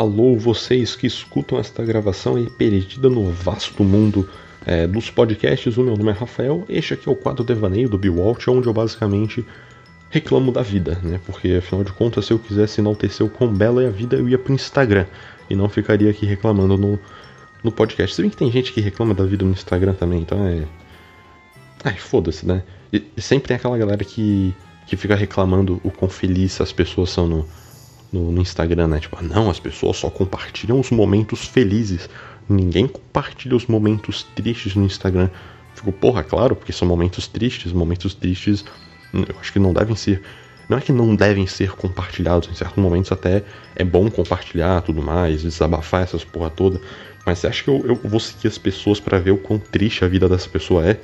Alô, vocês que escutam esta gravação aí perdida no vasto mundo é, dos podcasts. O meu nome é Rafael. Este aqui é o quadro Devaneio do Walsh, onde eu basicamente reclamo da vida, né? Porque afinal de contas, se eu quisesse enaltecer o quão bela é a vida, eu ia pro Instagram e não ficaria aqui reclamando no, no podcast. Se bem que tem gente que reclama da vida no Instagram também, então é. Ai, foda-se, né? E sempre tem aquela galera que, que fica reclamando o quão feliz as pessoas são no no, no Instagram, né? Tipo, ah, não, as pessoas só compartilham os momentos felizes. Ninguém compartilha os momentos tristes no Instagram. Fico, porra, claro, porque são momentos tristes. Momentos tristes, hum, eu acho que não devem ser. Não é que não devem ser compartilhados, em certos momentos até é bom compartilhar tudo mais, desabafar essas porra toda. Mas você acha que eu, eu vou seguir as pessoas para ver o quão triste a vida dessa pessoa é?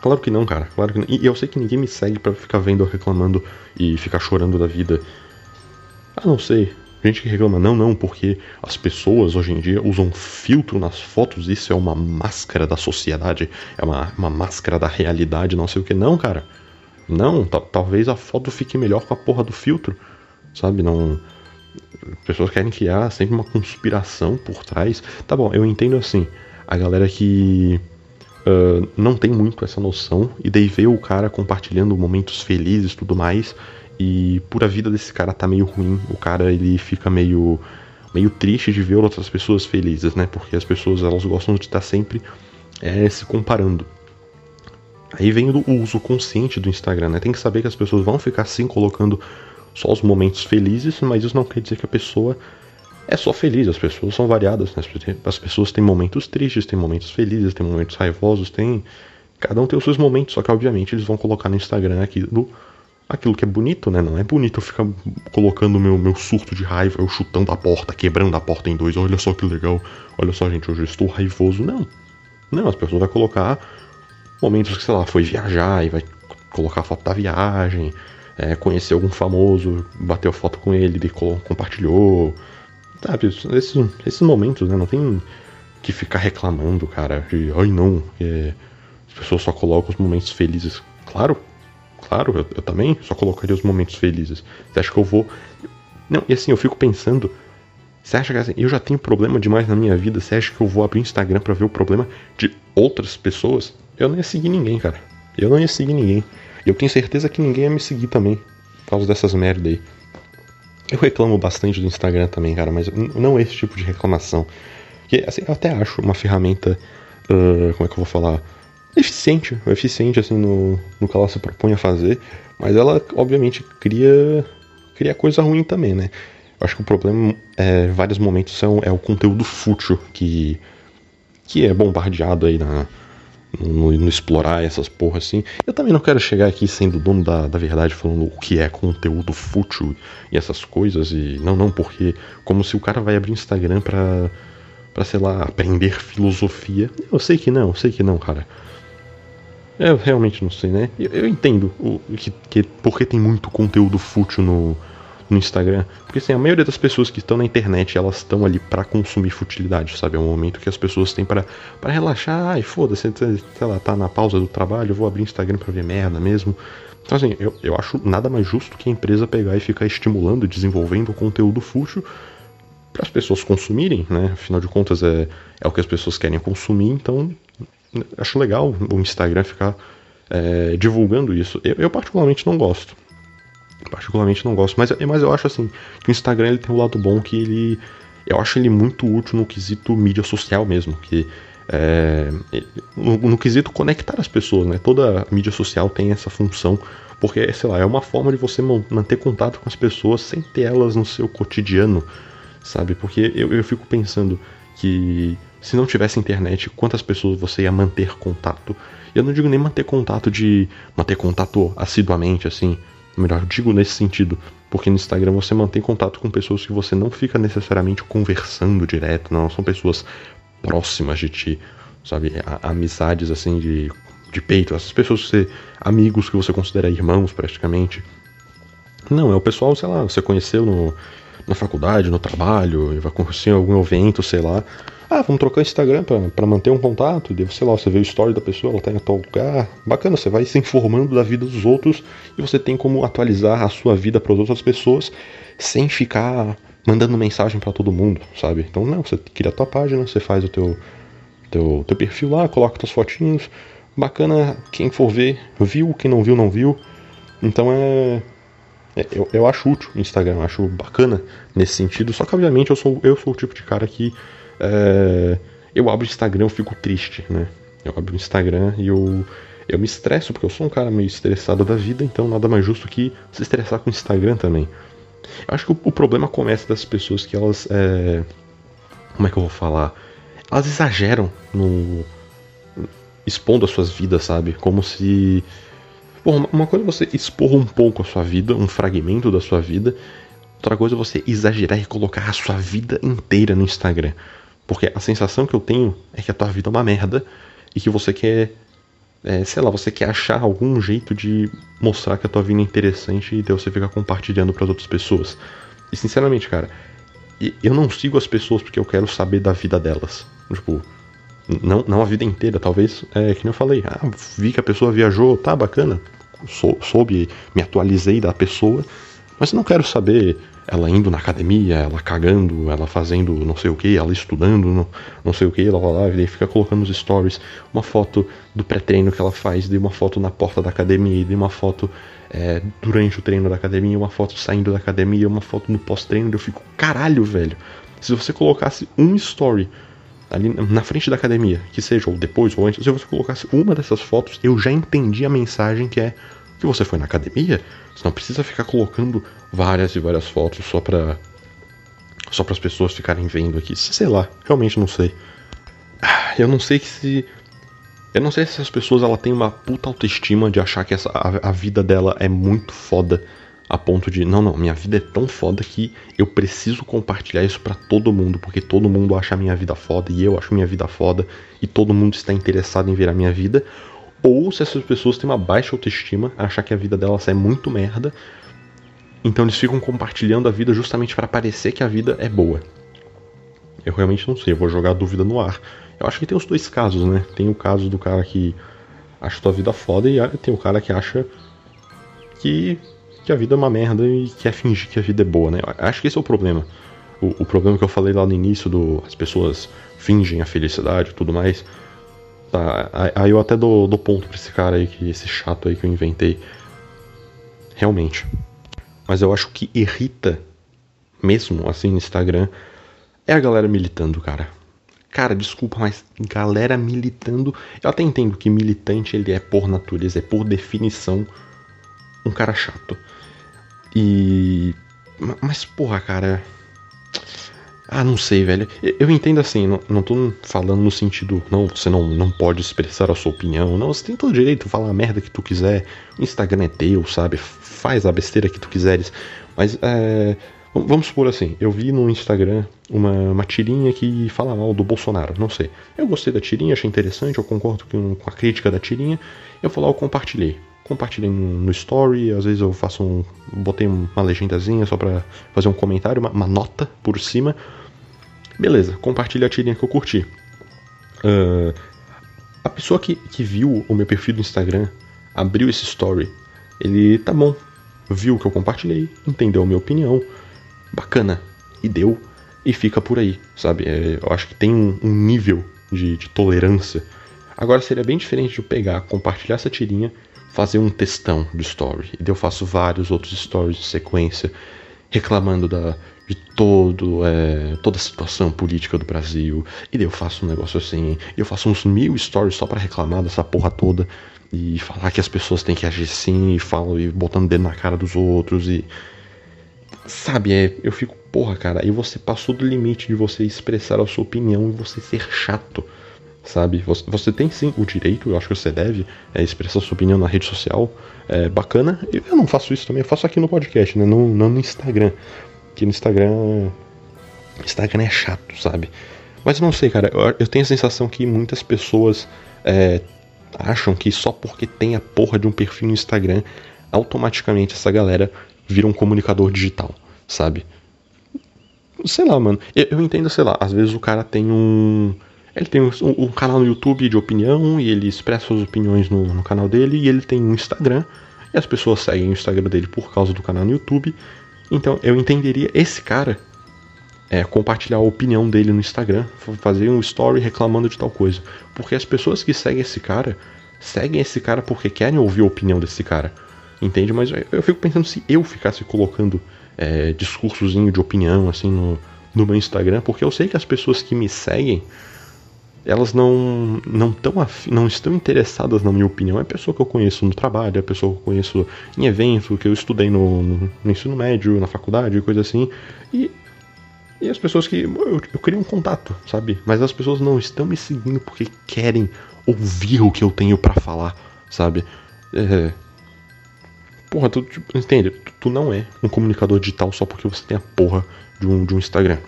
Claro que não, cara. Claro que não. E eu sei que ninguém me segue para ficar vendo reclamando e ficar chorando da vida ah, não sei. Gente que reclama, não, não, porque as pessoas hoje em dia usam filtro nas fotos, isso é uma máscara da sociedade, é uma, uma máscara da realidade, não sei o que. Não, cara. Não, talvez a foto fique melhor com a porra do filtro, sabe? Não. Pessoas querem criar sempre uma conspiração por trás. Tá bom, eu entendo assim. A galera que uh, não tem muito essa noção e daí vê o cara compartilhando momentos felizes e tudo mais e por a vida desse cara tá meio ruim, o cara ele fica meio meio triste de ver outras pessoas felizes, né? Porque as pessoas elas gostam de estar sempre é, se comparando. Aí vem o uso consciente do Instagram, né? Tem que saber que as pessoas vão ficar assim colocando só os momentos felizes, mas isso não quer dizer que a pessoa é só feliz. As pessoas são variadas, né? As pessoas têm momentos tristes, têm momentos felizes, têm momentos raivosos, tem cada um tem os seus momentos, só que obviamente eles vão colocar no Instagram aquilo aquilo que é bonito, né? Não é bonito eu ficar colocando meu, meu surto de raiva, eu chutando a porta, quebrando a porta em dois. Olha só que legal. Olha só, gente, hoje eu estou raivoso. Não. Não, as pessoas vão colocar momentos que, sei lá, foi viajar e vai colocar foto da viagem, é, conhecer algum famoso, bateu foto com ele, ele compartilhou. Sabe, esses, esses momentos, né? Não tem que ficar reclamando, cara, de ai não, é, as pessoas só colocam os momentos felizes. Claro, Claro, eu, eu, também só colocaria os momentos felizes. Você acha que eu vou. Não, e assim, eu fico pensando. Você acha que assim, eu já tenho problema demais na minha vida? Você acha que eu vou abrir o Instagram para ver o problema de outras pessoas? Eu não ia seguir ninguém, cara. Eu não ia seguir ninguém. E eu tenho certeza que ninguém ia me seguir também. Por causa dessas merda aí. Eu reclamo bastante do Instagram também, cara, mas não esse tipo de reclamação. Que, assim, eu até acho uma ferramenta. Uh, como é que eu vou falar? Eficiente, eficiente assim no, no que ela se propõe a fazer, mas ela obviamente cria cria coisa ruim também, né? Eu acho que o problema é vários momentos são é o conteúdo fútil que que é bombardeado aí na no, no, explorar essas porras assim. Eu também não quero chegar aqui sendo dono da, da verdade falando o que é conteúdo fútil e essas coisas e não não porque como se o cara vai abrir Instagram para para sei lá aprender filosofia. Eu sei que não, eu sei que não, cara. Eu realmente não sei, né? Eu, eu entendo o, que, que porque tem muito conteúdo fútil no, no Instagram. Porque assim, a maioria das pessoas que estão na internet, elas estão ali para consumir futilidade, sabe? É um momento que as pessoas têm para relaxar. Ai, foda-se, sei lá, tá na pausa do trabalho, eu vou abrir Instagram pra ver merda mesmo. Então assim, eu, eu acho nada mais justo que a empresa pegar e ficar estimulando, desenvolvendo conteúdo fútil para as pessoas consumirem, né? Afinal de contas é, é o que as pessoas querem consumir, então acho legal o Instagram ficar é, divulgando isso. Eu, eu, particularmente não gosto. Particularmente não gosto, mas, mas eu acho assim que o Instagram ele tem um lado bom que ele eu acho ele muito útil no quesito mídia social mesmo, que é, no, no, quesito conectar as pessoas, né? Toda mídia social tem essa função, porque, sei lá, é uma forma de você manter contato com as pessoas sem ter elas no seu cotidiano, sabe? Porque eu, eu fico pensando que se não tivesse internet, quantas pessoas você ia manter contato? Eu não digo nem manter contato de manter contato assiduamente, assim. Melhor, digo nesse sentido, porque no Instagram você mantém contato com pessoas que você não fica necessariamente conversando direto, não são pessoas próximas de ti, sabe? amizades assim de, de peito, essas pessoas que você, amigos que você considera irmãos praticamente. Não, é o pessoal, sei lá, você conheceu no, na faculdade, no trabalho, vai algum evento, sei lá. Ah, vamos trocar Instagram para manter um contato. E, sei lá, você vê o story da pessoa, ela tá em tal lugar. Bacana, você vai se informando da vida dos outros e você tem como atualizar a sua vida para as outras pessoas sem ficar mandando mensagem para todo mundo, sabe? Então, não, você cria a tua página, você faz o teu, teu, teu perfil lá, coloca teus fotinhos, bacana, quem for ver, viu, quem não viu, não viu. Então é. é eu, eu acho útil o Instagram, acho bacana nesse sentido, só que obviamente eu sou, eu sou o tipo de cara que. É, eu abro o Instagram, eu fico triste, né? Eu abro o Instagram e eu, eu me estresso, porque eu sou um cara meio estressado da vida, então nada mais justo que se estressar com o Instagram também. Eu acho que o, o problema começa das pessoas que elas. É, como é que eu vou falar? Elas exageram no. expondo as suas vidas, sabe? Como se. Bom, uma coisa é você expor um pouco a sua vida, um fragmento da sua vida. Outra coisa é você exagerar e colocar a sua vida inteira no Instagram. Porque a sensação que eu tenho é que a tua vida é uma merda e que você quer é, sei lá, você quer achar algum jeito de mostrar que a tua vida é interessante e daí você fica compartilhando para outras pessoas. E sinceramente, cara, eu não sigo as pessoas porque eu quero saber da vida delas. Tipo, não, não a vida inteira, talvez, é que nem eu falei, ah, vi que a pessoa viajou, tá bacana, sou, soube, me atualizei da pessoa, mas não quero saber ela indo na academia, ela cagando, ela fazendo não sei o que, ela estudando não, não sei o que, ela vai lá e fica colocando nos stories uma foto do pré-treino que ela faz, de uma foto na porta da academia, de uma foto é, durante o treino da academia, uma foto saindo da academia, uma foto no pós-treino, eu fico, caralho, velho. Se você colocasse um story ali na frente da academia, que seja ou depois ou antes, se você colocasse uma dessas fotos, eu já entendi a mensagem que é que você foi na academia, você não precisa ficar colocando várias e várias fotos só pra. só para as pessoas ficarem vendo aqui. Sei lá, realmente não sei. Ah, eu não sei que se. Eu não sei se essas pessoas ela tem uma puta autoestima de achar que essa, a, a vida dela é muito foda a ponto de, não, não, minha vida é tão foda que eu preciso compartilhar isso para todo mundo, porque todo mundo acha a minha vida foda e eu acho minha vida foda e todo mundo está interessado em ver a minha vida, ou se essas pessoas têm uma baixa autoestima, achar que a vida delas é muito merda, então eles ficam compartilhando a vida justamente para parecer que a vida é boa. Eu realmente não sei, eu vou jogar a dúvida no ar. Eu acho que tem os dois casos, né? Tem o caso do cara que acha tua vida foda e tem o cara que acha que, que a vida é uma merda e quer fingir que a vida é boa, né? Eu acho que esse é o problema. O, o problema que eu falei lá no início do as pessoas fingem a felicidade e tudo mais Tá, aí eu até dou, dou ponto pra esse cara aí, que esse chato aí que eu inventei. Realmente. Mas eu acho que irrita mesmo, assim, no Instagram, é a galera militando, cara. Cara, desculpa, mas galera militando. Eu até entendo que militante ele é por natureza, é por definição um cara chato. E. Mas, porra, cara. Ah, não sei, velho. Eu entendo assim, não, não tô falando no sentido, não, você não, não pode expressar a sua opinião. Não, você tem todo o direito de falar a merda que tu quiser. O Instagram é teu, sabe? Faz a besteira que tu quiseres. Mas, é, vamos supor assim, eu vi no Instagram uma, uma tirinha que fala mal do Bolsonaro, não sei. Eu gostei da tirinha, achei interessante, eu concordo com, com a crítica da tirinha. Eu fui lá, eu compartilhei compartilhei no story, às vezes eu faço um. botei uma legendazinha só pra fazer um comentário, uma, uma nota por cima. Beleza, compartilha a tirinha que eu curti. Uh, a pessoa que, que viu o meu perfil do Instagram, abriu esse story, ele tá bom, viu o que eu compartilhei, entendeu a minha opinião, bacana, e deu, e fica por aí, sabe? É, eu acho que tem um, um nível de, de tolerância. Agora seria bem diferente de eu pegar, compartilhar essa tirinha fazer um textão de story. E eu faço vários outros stories de sequência reclamando da, de todo, é, toda a situação política do Brasil. E daí eu faço um negócio assim. E eu faço uns mil stories só para reclamar dessa porra toda. E falar que as pessoas têm que agir assim. E falo e botando dedo na cara dos outros. E. Sabe, é, eu fico, porra, cara, aí você passou do limite de você expressar a sua opinião e você ser chato sabe? Você, você, tem sim o direito, eu acho que você deve é, expressar sua opinião na rede social, é bacana. Eu não faço isso também, eu faço aqui no podcast, né? Não, não no Instagram. Que no Instagram. Instagram é chato, sabe? Mas não sei, cara, eu, tenho a sensação que muitas pessoas é, acham que só porque tem a porra de um perfil no Instagram, automaticamente essa galera vira um comunicador digital, sabe? Sei lá, mano. Eu, eu entendo, sei lá, às vezes o cara tem um ele tem um, um, canal no YouTube de opinião e ele expressa suas opiniões no, no, canal dele. E ele tem um Instagram e as pessoas seguem o Instagram dele por causa do canal no YouTube. Então eu entenderia esse cara é, compartilhar a opinião dele no Instagram, fazer um story reclamando de tal coisa. Porque as pessoas que seguem esse cara, seguem esse cara porque querem ouvir a opinião desse cara. Entende? Mas eu fico pensando se eu ficasse colocando é, discursozinho de opinião assim no, no meu Instagram, porque eu sei que as pessoas que me seguem elas não não, tão não estão interessadas na minha opinião. É a pessoa que eu conheço no trabalho, é a pessoa que eu conheço em evento, que eu estudei no, no, no ensino médio, na faculdade, coisa assim. E, e as pessoas que. Eu, eu queria um contato, sabe? Mas as pessoas não estão me seguindo porque querem ouvir o que eu tenho para falar, sabe? É, porra, tu entende? Tu, tu, não é um comunicador digital só porque você tem a porra de um, de um Instagram.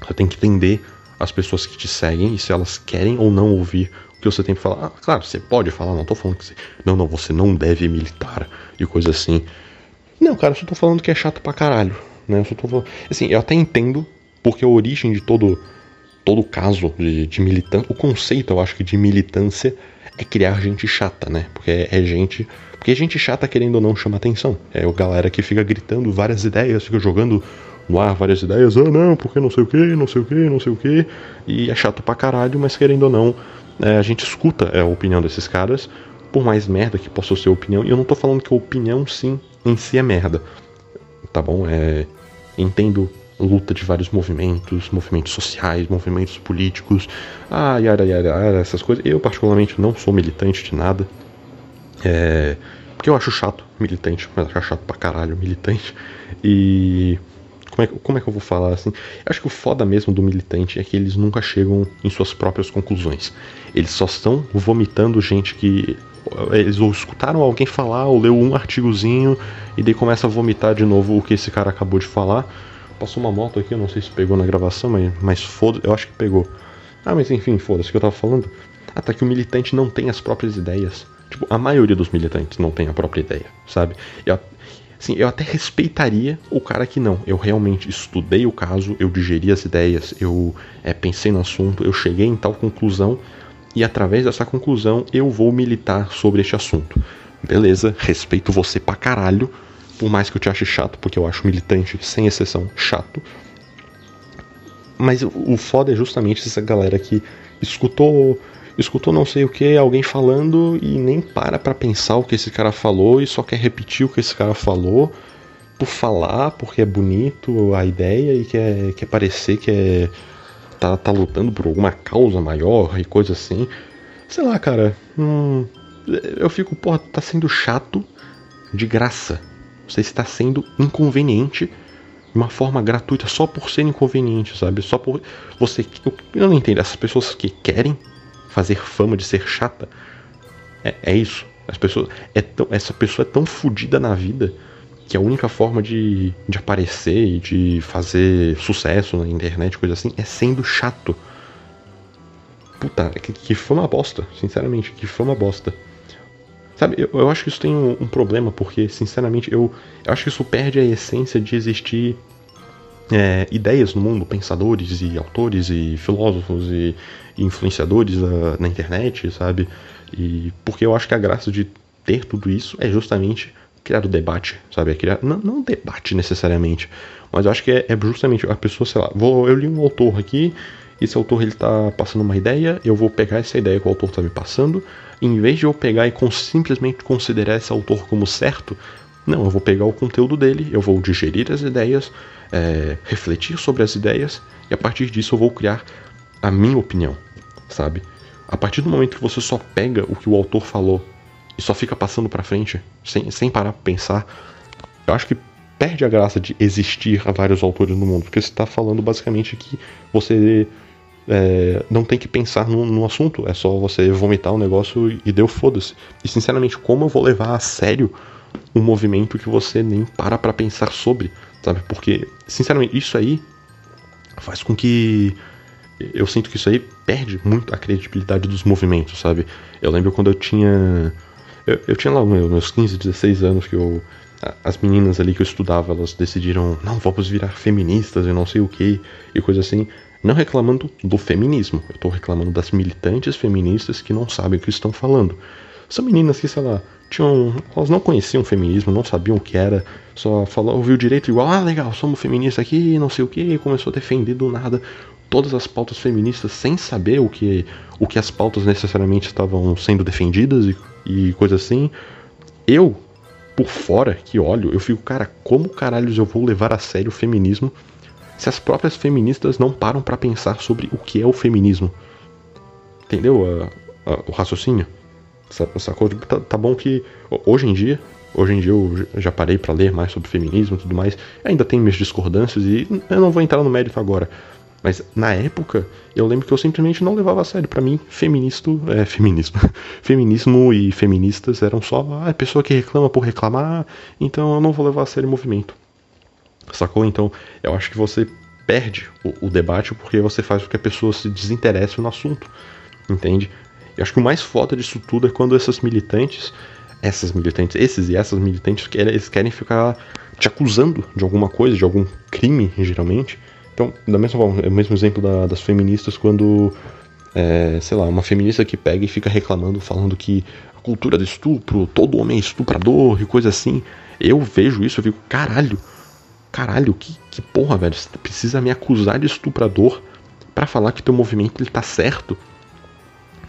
Você tem que entender as pessoas que te seguem e se elas querem ou não ouvir o que você tem pra falar. Ah, claro, você pode falar, não tô falando que você. Não, não, você não deve militar e coisa assim. Não, cara, eu só tô falando que é chato pra caralho. Né? Eu só tô falando. Assim, eu até entendo, porque a origem de todo todo caso de, de militância, o conceito, eu acho que de militância é criar gente chata, né? Porque é, é gente. Porque gente chata, querendo ou não, chama atenção. É o galera que fica gritando várias ideias, fica jogando no ar várias ideias, ah não, porque não sei o que, não sei o que, não sei o que, e é chato pra caralho, mas querendo ou não, é, a gente escuta é, a opinião desses caras, por mais merda que possa ser a opinião, e eu não tô falando que a opinião sim em si é merda, tá bom? É, entendo luta de vários movimentos, movimentos sociais, movimentos políticos, ah, yara, yara, essas coisas. Eu, particularmente, não sou militante de nada. É, porque eu acho chato militante, mas acho chato pra caralho militante. E como é, como é que eu vou falar assim? Eu acho que o foda mesmo do militante é que eles nunca chegam em suas próprias conclusões. Eles só estão vomitando gente que. Eles ou escutaram alguém falar, ou leu um artigozinho, e daí começa a vomitar de novo o que esse cara acabou de falar. Passou uma moto aqui, eu não sei se pegou na gravação, mas, mas foda eu acho que pegou. Ah, mas enfim, foda-se o que eu tava falando. Ah, tá, que o militante não tem as próprias ideias. Tipo, a maioria dos militantes não tem a própria ideia, sabe? Eu, Assim, eu até respeitaria o cara que não. Eu realmente estudei o caso, eu digeri as ideias, eu é, pensei no assunto, eu cheguei em tal conclusão e através dessa conclusão eu vou militar sobre este assunto. Beleza, respeito você pra caralho, por mais que eu te ache chato, porque eu acho militante, sem exceção, chato. Mas o foda é justamente essa galera que escutou escutou não sei o que, alguém falando e nem para pra pensar o que esse cara falou e só quer repetir o que esse cara falou por falar, porque é bonito a ideia e quer, quer parecer que é, tá, tá lutando por alguma causa maior e coisa assim. Sei lá, cara. Hum, eu fico, porra, tá sendo chato de graça. Você está sendo inconveniente de uma forma gratuita só por ser inconveniente, sabe? Só por você. Eu não entendo. Essas pessoas que querem fazer fama de ser chata. É, é isso. As pessoas, é tão, essa pessoa é tão fodida na vida que a única forma de, de aparecer e de fazer sucesso na internet, coisa assim, é sendo chato. Puta, que, que fama bosta, sinceramente, que fama bosta. Sabe, eu, eu acho que isso tem um, um, problema, porque, sinceramente, eu, eu acho que isso perde a essência de existir é, ideias no mundo, pensadores e autores e filósofos e, e influenciadores na, na, internet, sabe? E porque eu acho que a graça de ter tudo isso é justamente criar o debate, sabe? É criar, não, não debate necessariamente, mas eu acho que é, é, justamente a pessoa, sei lá, vou, eu li um autor aqui, esse autor ele tá passando uma ideia, eu vou pegar essa ideia que o autor tá me passando, em vez de eu pegar e com, simplesmente considerar esse autor como certo, não, eu vou pegar o conteúdo dele, eu vou digerir as ideias, é, refletir sobre as ideias e a partir disso eu vou criar a minha opinião, sabe? A partir do momento que você só pega o que o autor falou e só fica passando para frente, sem, sem parar pra pensar, eu acho que perde a graça de existir vários autores no mundo, porque você está falando basicamente que você é, não tem que pensar no, no, assunto, é só você vomitar o um negócio e deu foda-se. E sinceramente, como eu vou levar a sério um movimento que você nem para pra pensar sobre, sabe? Porque, sinceramente, isso aí faz com que eu sinto que isso aí perde muito a credibilidade dos movimentos, sabe? Eu lembro quando eu tinha. Eu, eu tinha lá meus 15, 16 anos que eu. As meninas ali que eu estudava, elas decidiram, não, vamos virar feministas e não sei o que, e coisa assim. Não reclamando do feminismo, eu tô reclamando das militantes feministas que não sabem o que estão falando. São meninas que, sei lá, tinham. Elas não conheciam o feminismo, não sabiam o que era, só falou, ouviu direito igual, ah, legal, somos feministas aqui, não sei o que, começou a defender do nada todas as pautas feministas sem saber o que, o que as pautas necessariamente estavam sendo defendidas e, e coisa assim. Eu, por fora que olho, eu fico, cara, como caralhos eu vou levar a sério o feminismo se as próprias feministas não param para pensar sobre o que é o feminismo? Entendeu o raciocínio? Sacou? Tá, tá bom que hoje em dia Hoje em dia eu já parei para ler mais sobre feminismo e tudo mais. Ainda tem minhas discordâncias e eu não vou entrar no mérito agora. Mas na época, eu lembro que eu simplesmente não levava a sério. Para mim, feministo é feminismo. Feminismo e feministas eram só a ah, pessoa que reclama por reclamar, então eu não vou levar a sério o movimento. Sacou? Então, eu acho que você perde o, o debate porque você faz com que a pessoa se desinteresse no assunto. Entende? Eu acho que o mais foda disso tudo é quando essas militantes, essas militantes, esses e essas militantes, eles querem ficar te acusando de alguma coisa, de algum crime, geralmente então, da mesma forma, é o mesmo exemplo da, das feministas quando, é, sei lá, uma feminista que pega e fica reclamando, falando que a cultura do estupro, todo homem é estuprador e coisa assim. Eu vejo isso, eu fico, caralho, caralho, que, que porra, velho, você precisa me acusar de estuprador para falar que teu movimento ele tá certo.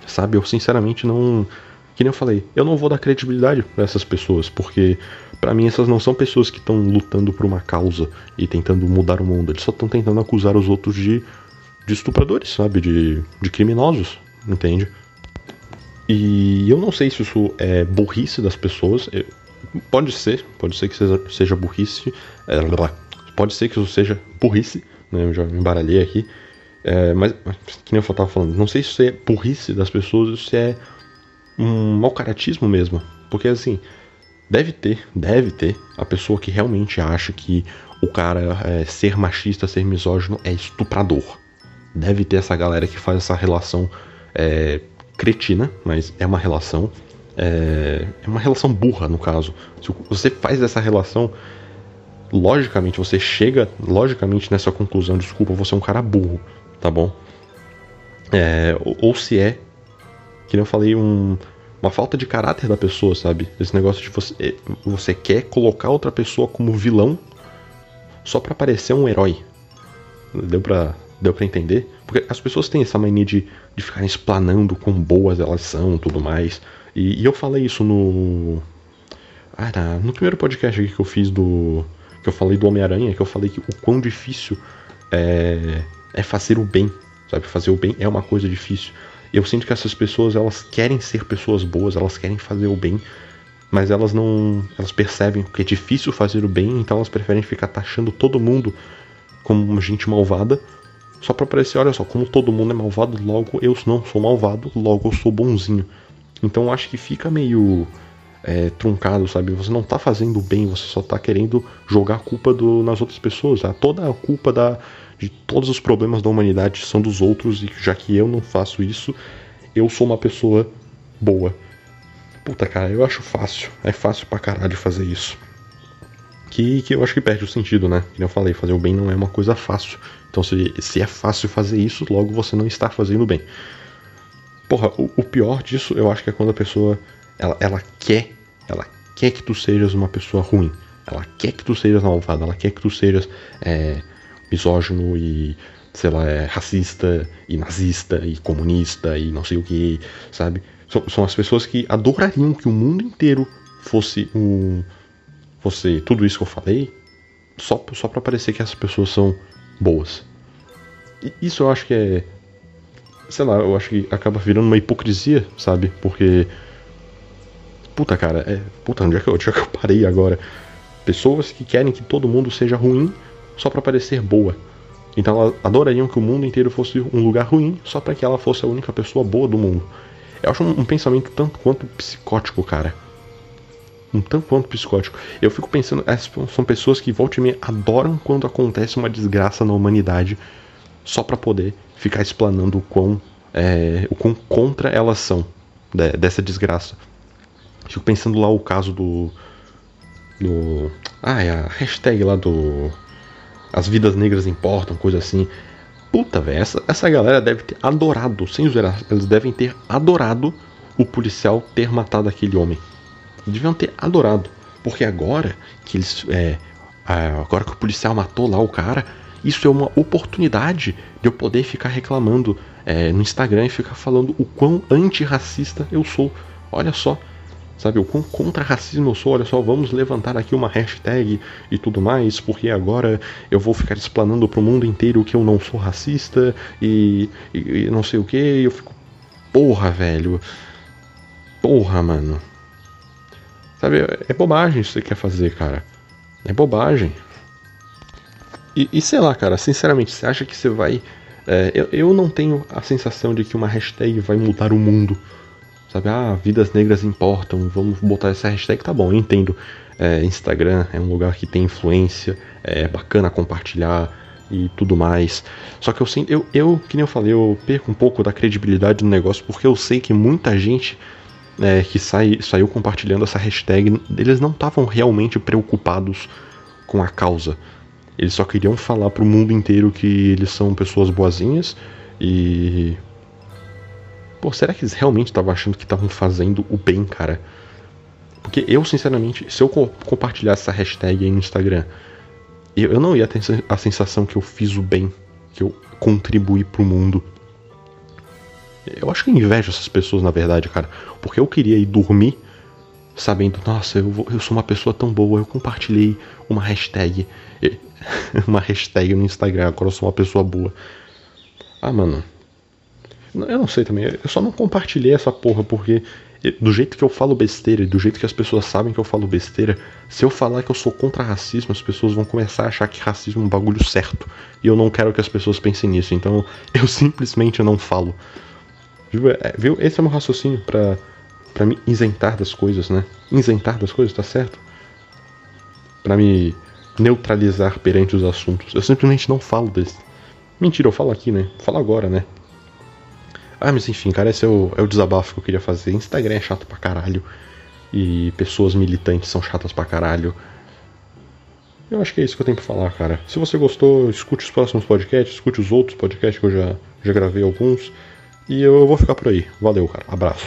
Sabe, eu sinceramente não. Que nem eu falei, eu não vou dar credibilidade para essas pessoas, porque para mim essas não são pessoas que estão lutando por uma causa e tentando mudar o mundo, eles só estão tentando acusar os outros de, de estupradores, sabe? De, de criminosos, entende? E eu não sei se isso é burrice das pessoas, pode ser, pode ser que seja, seja burrice, é, pode ser que isso seja burrice, né? Eu já me embaralhei aqui, é, mas, que nem eu estava falando, não sei se isso é burrice das pessoas ou se é um mau caratismo mesmo, porque assim, Deve ter, deve ter a pessoa que realmente acha que o cara é, ser machista, ser misógino é estuprador. Deve ter essa galera que faz essa relação é, cretina, mas é uma relação. É, é uma relação burra, no caso. Se você faz essa relação, logicamente você chega logicamente nessa conclusão, desculpa, você é um cara burro, tá bom? É, ou, ou, se é, que eu falei, um, uma falta de caráter da pessoa, sabe? Esse negócio de você, é, você quer colocar outra pessoa como vilão só para parecer um herói. Deu pra, deu pra entender? Porque as pessoas têm essa mania de, de ficar explanando quão boas elas são tudo mais. E, e eu falei isso no. Ah, tá, no primeiro podcast aqui que eu fiz do. Que eu falei do Homem-Aranha, que eu falei que o quão difícil é, é fazer o bem. Sabe? Fazer o bem é uma coisa difícil. Eu sinto que essas pessoas, elas querem ser pessoas boas, elas querem fazer o bem, mas elas não, elas percebem que é difícil fazer o bem, então elas preferem ficar taxando todo mundo como gente malvada, só para parecer, olha só, como todo mundo é malvado, logo eu não sou malvado, logo eu sou bonzinho. Então acho que fica meio é, truncado, sabe? Você não tá fazendo bem, você só tá querendo jogar a culpa do, nas outras pessoas. Tá? Toda a culpa da, de todos os problemas da humanidade são dos outros, e já que eu não faço isso, eu sou uma pessoa boa. Puta cara, eu acho fácil. É fácil pra caralho fazer isso. Que, que eu acho que perde o sentido, né? Como eu falei, fazer o bem não é uma coisa fácil. Então se, se é fácil fazer isso, logo você não está fazendo bem. Porra, o, o pior disso eu acho que é quando a pessoa ela, ela quer, ela quer que tu sejas uma pessoa ruim. Ela quer que tu sejas malvado, ela quer que tu sejas é, misógino e, sei lá, é racista e nazista e comunista e não sei o que, sabe? São, são as pessoas que adorariam que o mundo inteiro fosse um. fosse tudo isso que eu falei, só, só para parecer que essas pessoas são boas. E isso eu acho que é. Sei lá, eu acho que acaba virando uma hipocrisia, sabe? Porque. Puta cara, é. Puta, onde é que eu, onde é que eu parei agora? Pessoas que querem que todo mundo seja ruim só para parecer boa. Então elas adorariam que o mundo inteiro fosse um lugar ruim só para que ela fosse a única pessoa boa do mundo. Eu acho um, um pensamento tanto quanto psicótico, cara. Um tanto quanto psicótico. Eu fico pensando, são pessoas que volta e meia adoram quando acontece uma desgraça na humanidade só para poder ficar explanando o quão, é, o quão contra elas são de, dessa desgraça. Fico pensando lá o caso do. do. Ah, é a hashtag lá do as vidas negras importam, coisa assim. Puta, velho, essa, essa galera deve ter adorado, sem zoeira, eles devem ter adorado o policial ter matado aquele homem. Deviam ter adorado. Porque agora que eles. É, agora que o policial matou lá o cara, isso é uma oportunidade de eu poder ficar reclamando é, no Instagram e ficar falando o quão antirracista eu sou. Olha só, sabe, o quão contra racismo eu sou. Olha só, vamos levantar aqui uma hashtag e tudo mais, porque agora eu vou ficar explanando pro mundo inteiro que eu não sou racista e, e, e não sei o que. Eu fico, porra, velho. Porra, mano. Sabe, é bobagem isso que você quer fazer, cara. É bobagem. E, e, sei lá, cara, sinceramente, você acha que você vai. É, eu, eu não tenho a sensação de que uma hashtag vai mudar o mundo. Sabe, ah, vidas negras importam, vamos botar essa hashtag, tá bom, eu entendo. É, Instagram é um lugar que tem influência, é bacana compartilhar e tudo mais. Só que eu sinto, eu, eu, que nem eu falei, eu perco um pouco da credibilidade do negócio porque eu sei que muita gente é, que sai, saiu compartilhando essa hashtag, eles não estavam realmente preocupados com a causa. Eles só queriam falar pro mundo inteiro que eles são pessoas boazinhas e. Pô, será que eles realmente estavam achando que estavam fazendo o bem, cara? Porque eu, sinceramente, se eu co compartilhar essa hashtag aí no Instagram, eu, eu não ia ter a sensação que eu fiz o bem, que eu contribuí pro mundo. Eu acho que eu invejo essas pessoas, na verdade, cara. Porque eu queria ir dormir sabendo, nossa, eu, vou, eu sou uma pessoa tão boa, eu compartilhei uma hashtag. uma hashtag no Instagram, agora eu sou uma pessoa boa. Ah, mano. Eu não sei também, eu só não compartilhei essa porra porque do jeito que eu falo besteira, do jeito que as pessoas sabem que eu falo besteira, se eu falar que eu sou contra racismo, as pessoas vão começar a achar que racismo é um bagulho certo. E eu não quero que as pessoas pensem nisso, então eu simplesmente não falo. É, viu? Esse é meu raciocínio pra, pra me isentar das coisas, né? Isentar das coisas, tá certo? Pra me neutralizar perante os assuntos. Eu simplesmente não falo desse. Mentira, eu falo aqui, né? Falo agora, né? Ah, mas enfim, cara, esse é o, é o desabafo que eu queria fazer. Instagram é chato pra caralho. E pessoas militantes são chatas pra caralho. Eu acho que é isso que eu tenho pra falar, cara. Se você gostou, escute os próximos podcasts, escute os outros podcasts que eu já, já gravei alguns. E eu vou ficar por aí. Valeu, cara. Abraço.